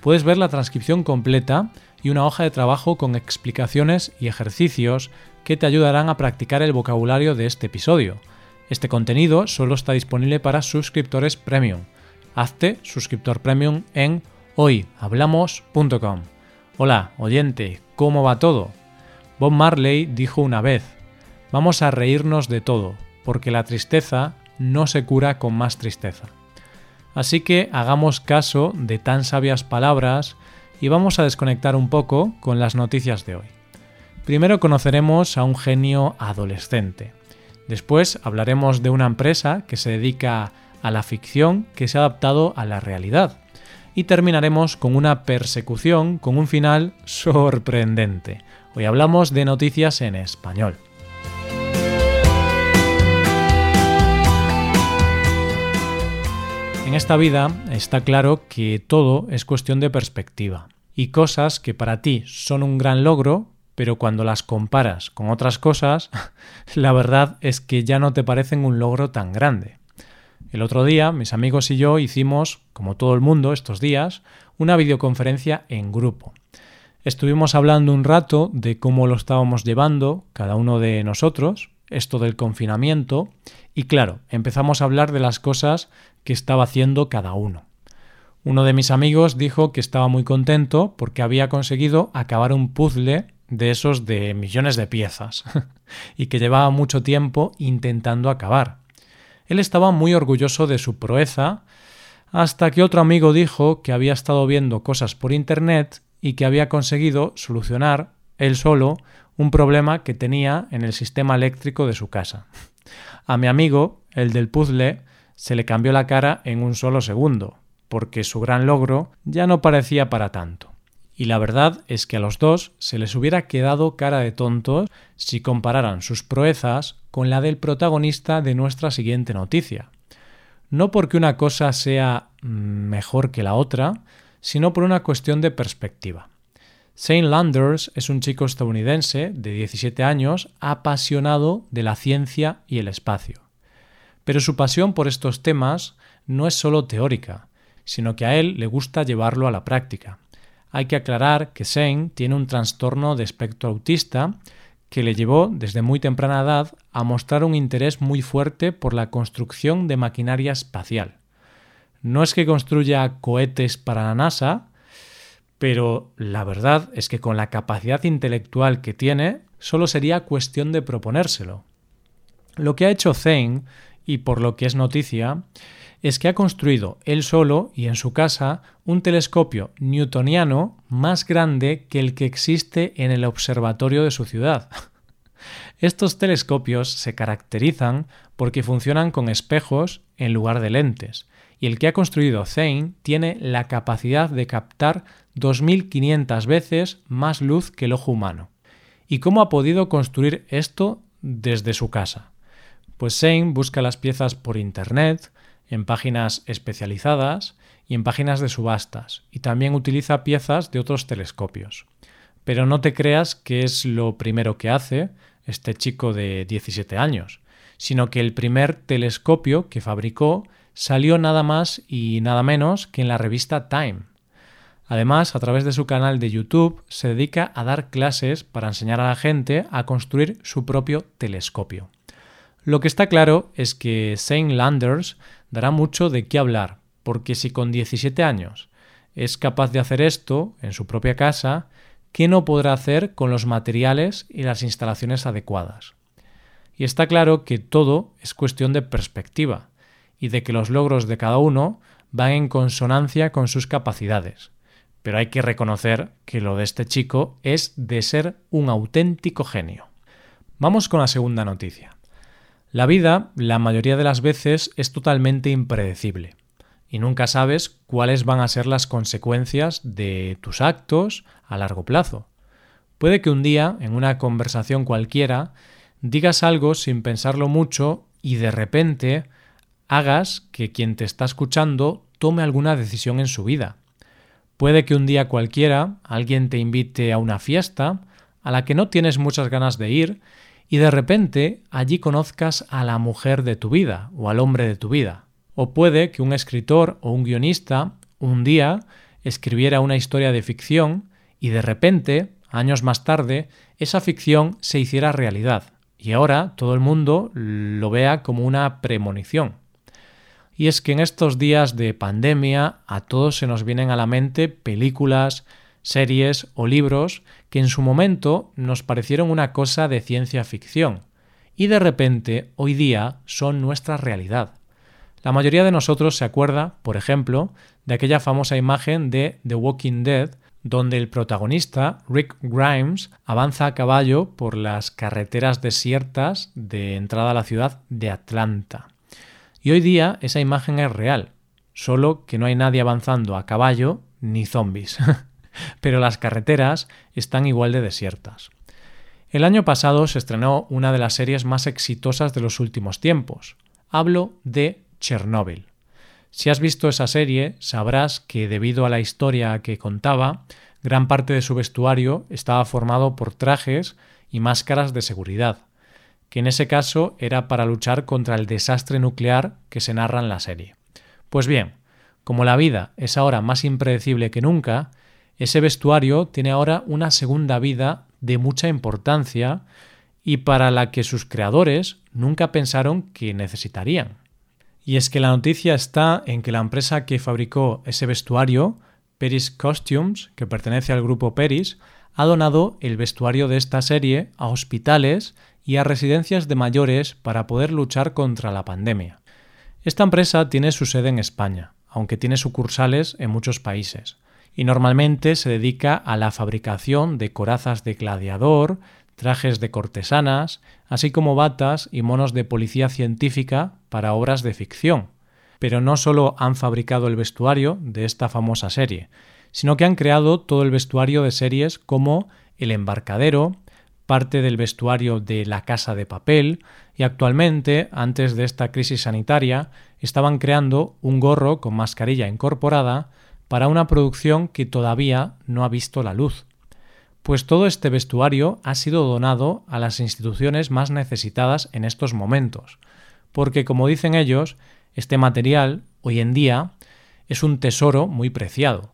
Puedes ver la transcripción completa y una hoja de trabajo con explicaciones y ejercicios que te ayudarán a practicar el vocabulario de este episodio. Este contenido solo está disponible para suscriptores premium. Hazte suscriptor premium en hoyhablamos.com. Hola, oyente, ¿cómo va todo? Bob Marley dijo una vez, vamos a reírnos de todo, porque la tristeza no se cura con más tristeza. Así que hagamos caso de tan sabias palabras y vamos a desconectar un poco con las noticias de hoy. Primero conoceremos a un genio adolescente. Después hablaremos de una empresa que se dedica a la ficción que se ha adaptado a la realidad. Y terminaremos con una persecución con un final sorprendente. Hoy hablamos de noticias en español. En esta vida está claro que todo es cuestión de perspectiva y cosas que para ti son un gran logro, pero cuando las comparas con otras cosas, la verdad es que ya no te parecen un logro tan grande. El otro día mis amigos y yo hicimos, como todo el mundo estos días, una videoconferencia en grupo. Estuvimos hablando un rato de cómo lo estábamos llevando cada uno de nosotros, esto del confinamiento, y claro, empezamos a hablar de las cosas que estaba haciendo cada uno. Uno de mis amigos dijo que estaba muy contento porque había conseguido acabar un puzzle de esos de millones de piezas y que llevaba mucho tiempo intentando acabar. Él estaba muy orgulloso de su proeza hasta que otro amigo dijo que había estado viendo cosas por Internet y que había conseguido solucionar él solo un problema que tenía en el sistema eléctrico de su casa. A mi amigo, el del puzzle, se le cambió la cara en un solo segundo, porque su gran logro ya no parecía para tanto. Y la verdad es que a los dos se les hubiera quedado cara de tontos si compararan sus proezas con la del protagonista de nuestra siguiente noticia. No porque una cosa sea mm, mejor que la otra, sino por una cuestión de perspectiva. Shane Landers es un chico estadounidense de 17 años apasionado de la ciencia y el espacio. Pero su pasión por estos temas no es solo teórica, sino que a él le gusta llevarlo a la práctica. Hay que aclarar que Shane tiene un trastorno de espectro autista que le llevó desde muy temprana edad a mostrar un interés muy fuerte por la construcción de maquinaria espacial. No es que construya cohetes para la NASA, pero la verdad es que con la capacidad intelectual que tiene, solo sería cuestión de proponérselo. Lo que ha hecho Zane, y por lo que es noticia, es que ha construido él solo y en su casa un telescopio newtoniano más grande que el que existe en el observatorio de su ciudad. Estos telescopios se caracterizan porque funcionan con espejos en lugar de lentes, y el que ha construido Zane tiene la capacidad de captar 2.500 veces más luz que el ojo humano. ¿Y cómo ha podido construir esto desde su casa? Pues Zane busca las piezas por Internet, en páginas especializadas y en páginas de subastas, y también utiliza piezas de otros telescopios. Pero no te creas que es lo primero que hace este chico de 17 años, sino que el primer telescopio que fabricó salió nada más y nada menos que en la revista Time. Además, a través de su canal de YouTube, se dedica a dar clases para enseñar a la gente a construir su propio telescopio. Lo que está claro es que Saint Landers dará mucho de qué hablar, porque si con 17 años es capaz de hacer esto en su propia casa, ¿qué no podrá hacer con los materiales y las instalaciones adecuadas? Y está claro que todo es cuestión de perspectiva y de que los logros de cada uno van en consonancia con sus capacidades. Pero hay que reconocer que lo de este chico es de ser un auténtico genio. Vamos con la segunda noticia. La vida, la mayoría de las veces, es totalmente impredecible y nunca sabes cuáles van a ser las consecuencias de tus actos a largo plazo. Puede que un día, en una conversación cualquiera, digas algo sin pensarlo mucho y de repente hagas que quien te está escuchando tome alguna decisión en su vida. Puede que un día cualquiera alguien te invite a una fiesta a la que no tienes muchas ganas de ir y de repente allí conozcas a la mujer de tu vida o al hombre de tu vida. O puede que un escritor o un guionista un día escribiera una historia de ficción y de repente, años más tarde, esa ficción se hiciera realidad y ahora todo el mundo lo vea como una premonición. Y es que en estos días de pandemia a todos se nos vienen a la mente películas, series o libros que en su momento nos parecieron una cosa de ciencia ficción y de repente hoy día son nuestra realidad. La mayoría de nosotros se acuerda, por ejemplo, de aquella famosa imagen de The Walking Dead donde el protagonista, Rick Grimes, avanza a caballo por las carreteras desiertas de entrada a la ciudad de Atlanta. Y hoy día esa imagen es real, solo que no hay nadie avanzando a caballo ni zombies. Pero las carreteras están igual de desiertas. El año pasado se estrenó una de las series más exitosas de los últimos tiempos. Hablo de Chernóbil. Si has visto esa serie, sabrás que debido a la historia que contaba, gran parte de su vestuario estaba formado por trajes y máscaras de seguridad que en ese caso era para luchar contra el desastre nuclear que se narra en la serie. Pues bien, como la vida es ahora más impredecible que nunca, ese vestuario tiene ahora una segunda vida de mucha importancia y para la que sus creadores nunca pensaron que necesitarían. Y es que la noticia está en que la empresa que fabricó ese vestuario, Peris Costumes, que pertenece al grupo Peris, ha donado el vestuario de esta serie a hospitales y a residencias de mayores para poder luchar contra la pandemia. Esta empresa tiene su sede en España, aunque tiene sucursales en muchos países, y normalmente se dedica a la fabricación de corazas de gladiador, trajes de cortesanas, así como batas y monos de policía científica para obras de ficción. Pero no solo han fabricado el vestuario de esta famosa serie, sino que han creado todo el vestuario de series como El embarcadero, parte del vestuario de La Casa de Papel y actualmente, antes de esta crisis sanitaria, estaban creando un gorro con mascarilla incorporada para una producción que todavía no ha visto la luz. Pues todo este vestuario ha sido donado a las instituciones más necesitadas en estos momentos, porque como dicen ellos, este material hoy en día es un tesoro muy preciado,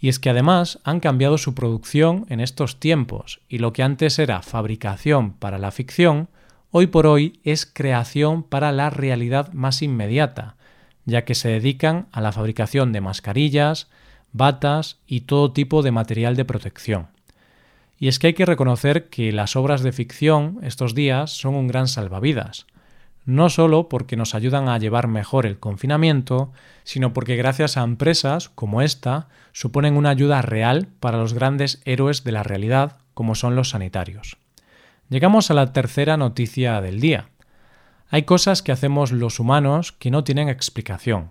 y es que además han cambiado su producción en estos tiempos y lo que antes era fabricación para la ficción, hoy por hoy es creación para la realidad más inmediata, ya que se dedican a la fabricación de mascarillas, batas y todo tipo de material de protección. Y es que hay que reconocer que las obras de ficción estos días son un gran salvavidas, no solo porque nos ayudan a llevar mejor el confinamiento, sino porque gracias a empresas como esta suponen una ayuda real para los grandes héroes de la realidad como son los sanitarios. Llegamos a la tercera noticia del día. Hay cosas que hacemos los humanos que no tienen explicación,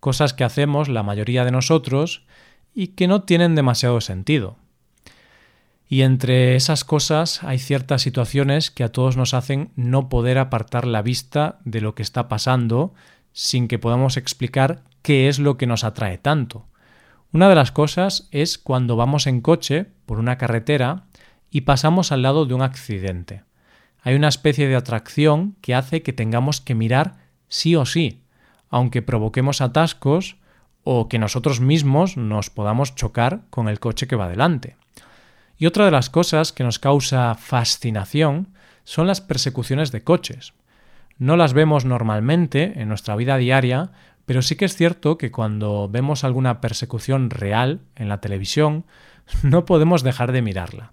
cosas que hacemos la mayoría de nosotros y que no tienen demasiado sentido. Y entre esas cosas hay ciertas situaciones que a todos nos hacen no poder apartar la vista de lo que está pasando sin que podamos explicar qué es lo que nos atrae tanto. Una de las cosas es cuando vamos en coche por una carretera y pasamos al lado de un accidente. Hay una especie de atracción que hace que tengamos que mirar sí o sí, aunque provoquemos atascos o que nosotros mismos nos podamos chocar con el coche que va delante. Y otra de las cosas que nos causa fascinación son las persecuciones de coches. No las vemos normalmente en nuestra vida diaria, pero sí que es cierto que cuando vemos alguna persecución real en la televisión, no podemos dejar de mirarla.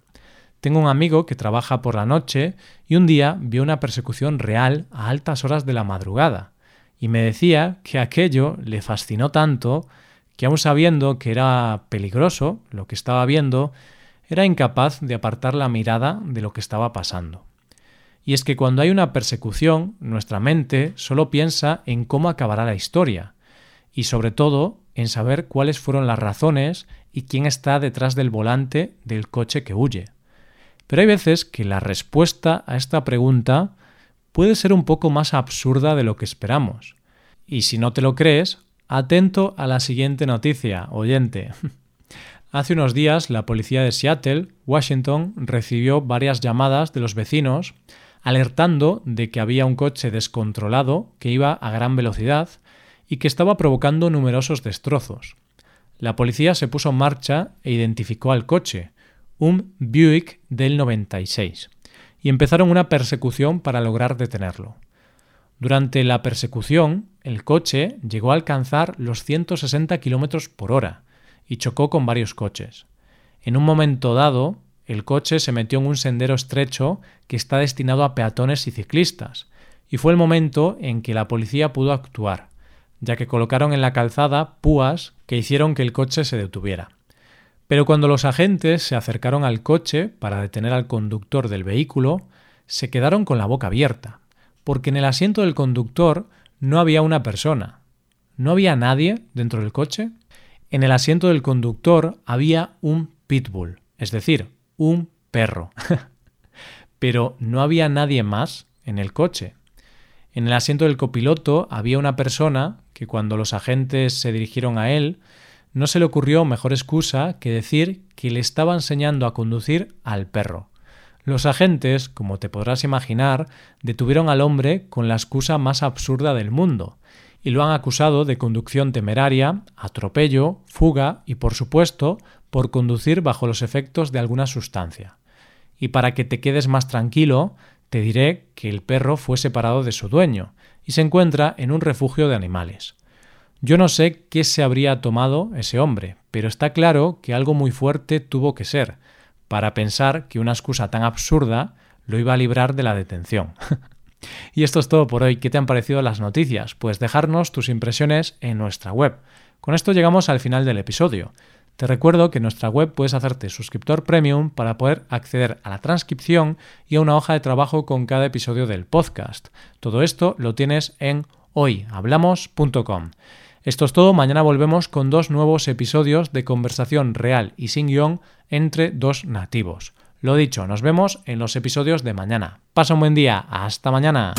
Tengo un amigo que trabaja por la noche y un día vio una persecución real a altas horas de la madrugada, y me decía que aquello le fascinó tanto que aun sabiendo que era peligroso lo que estaba viendo, era incapaz de apartar la mirada de lo que estaba pasando. Y es que cuando hay una persecución, nuestra mente solo piensa en cómo acabará la historia, y sobre todo en saber cuáles fueron las razones y quién está detrás del volante del coche que huye. Pero hay veces que la respuesta a esta pregunta puede ser un poco más absurda de lo que esperamos. Y si no te lo crees, atento a la siguiente noticia, oyente. Hace unos días la policía de Seattle, Washington, recibió varias llamadas de los vecinos alertando de que había un coche descontrolado que iba a gran velocidad y que estaba provocando numerosos destrozos. La policía se puso en marcha e identificó al coche, un Buick del 96, y empezaron una persecución para lograr detenerlo. Durante la persecución, el coche llegó a alcanzar los 160 km por hora y chocó con varios coches. En un momento dado, el coche se metió en un sendero estrecho que está destinado a peatones y ciclistas, y fue el momento en que la policía pudo actuar, ya que colocaron en la calzada púas que hicieron que el coche se detuviera. Pero cuando los agentes se acercaron al coche para detener al conductor del vehículo, se quedaron con la boca abierta, porque en el asiento del conductor no había una persona. ¿No había nadie dentro del coche? En el asiento del conductor había un pitbull, es decir, un perro. Pero no había nadie más en el coche. En el asiento del copiloto había una persona que cuando los agentes se dirigieron a él, no se le ocurrió mejor excusa que decir que le estaba enseñando a conducir al perro. Los agentes, como te podrás imaginar, detuvieron al hombre con la excusa más absurda del mundo, y lo han acusado de conducción temeraria, atropello, fuga y, por supuesto, por conducir bajo los efectos de alguna sustancia. Y para que te quedes más tranquilo, te diré que el perro fue separado de su dueño y se encuentra en un refugio de animales. Yo no sé qué se habría tomado ese hombre, pero está claro que algo muy fuerte tuvo que ser, para pensar que una excusa tan absurda lo iba a librar de la detención. y esto es todo por hoy. ¿Qué te han parecido las noticias? Pues dejarnos tus impresiones en nuestra web. Con esto llegamos al final del episodio. Te recuerdo que en nuestra web puedes hacerte suscriptor premium para poder acceder a la transcripción y a una hoja de trabajo con cada episodio del podcast. Todo esto lo tienes en hoyhablamos.com. Esto es todo, mañana volvemos con dos nuevos episodios de conversación real y sin guion entre dos nativos. Lo dicho, nos vemos en los episodios de mañana. Pasa un buen día, hasta mañana.